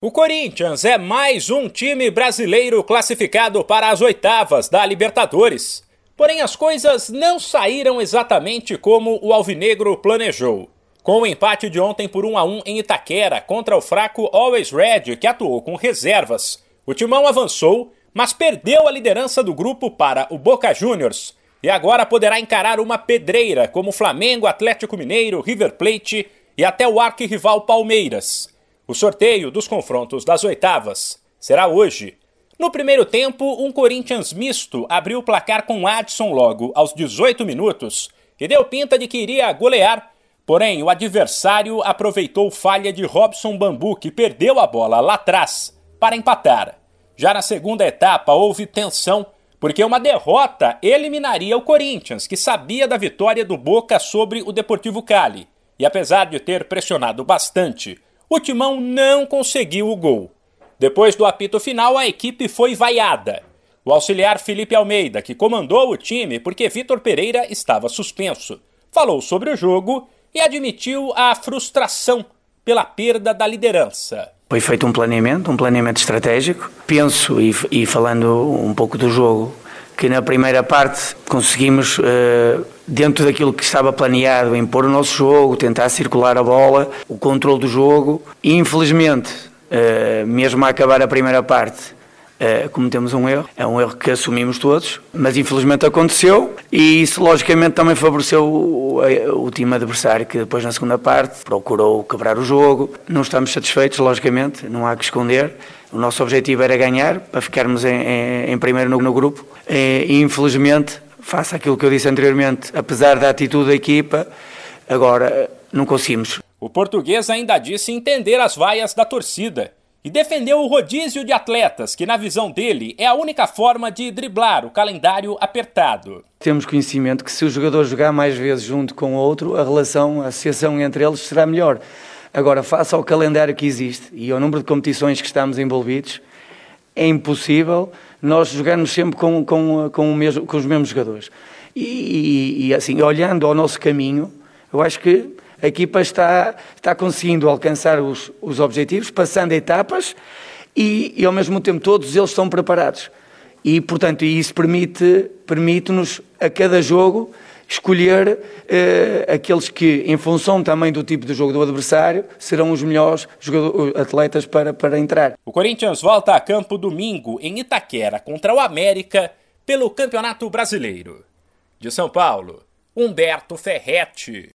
O Corinthians é mais um time brasileiro classificado para as oitavas da Libertadores. Porém, as coisas não saíram exatamente como o Alvinegro planejou. Com o empate de ontem por 1 a 1 em Itaquera contra o fraco Always Red, que atuou com reservas, o Timão avançou, mas perdeu a liderança do grupo para o Boca Juniors e agora poderá encarar uma pedreira como Flamengo, Atlético Mineiro, River Plate e até o arquirrival Palmeiras. O sorteio dos confrontos das oitavas será hoje. No primeiro tempo, um Corinthians misto abriu o placar com Adson logo aos 18 minutos e deu pinta de que iria golear, porém o adversário aproveitou falha de Robson Bambu, que perdeu a bola lá atrás, para empatar. Já na segunda etapa houve tensão, porque uma derrota eliminaria o Corinthians, que sabia da vitória do Boca sobre o Deportivo Cali. E apesar de ter pressionado bastante, o Timão não conseguiu o gol. Depois do apito final, a equipe foi vaiada. O auxiliar Felipe Almeida, que comandou o time porque Vitor Pereira estava suspenso, falou sobre o jogo e admitiu a frustração pela perda da liderança. Foi feito um planeamento, um planeamento estratégico. Penso, e, e falando um pouco do jogo, que na primeira parte conseguimos, eh, dentro daquilo que estava planeado, impor o nosso jogo, tentar circular a bola, o controle do jogo. E, infelizmente, eh, mesmo a acabar a primeira parte, Uh, cometemos um erro, é um erro que assumimos todos, mas infelizmente aconteceu e isso logicamente também favoreceu o, o, time adversário que depois na segunda parte procurou quebrar o jogo. Não estamos satisfeitos, logicamente, não há que esconder. O nosso objetivo era ganhar para ficarmos em, em, em primeiro no, no grupo e infelizmente, face àquilo que eu disse anteriormente, apesar da atitude da equipa, agora não conseguimos. O português ainda disse entender as vaias da torcida e defendeu o rodízio de atletas, que, na visão dele, é a única forma de driblar o calendário apertado. Temos conhecimento que, se o jogador jogar mais vezes junto com o outro, a relação, a associação entre eles será melhor. Agora, face ao calendário que existe e ao número de competições que estamos envolvidos, é impossível nós jogarmos sempre com, com, com, mesmo, com os mesmos jogadores. E, e, e, assim, olhando ao nosso caminho, eu acho que a equipa está, está conseguindo alcançar os, os objetivos, passando etapas e, e, ao mesmo tempo todos eles estão preparados. E, portanto, isso permite, permite-nos a cada jogo escolher eh, aqueles que, em função também do tipo de jogo do adversário, serão os melhores atletas para, para entrar. O Corinthians volta a campo domingo em Itaquera contra o América pelo Campeonato Brasileiro. De São Paulo, Humberto Ferretti.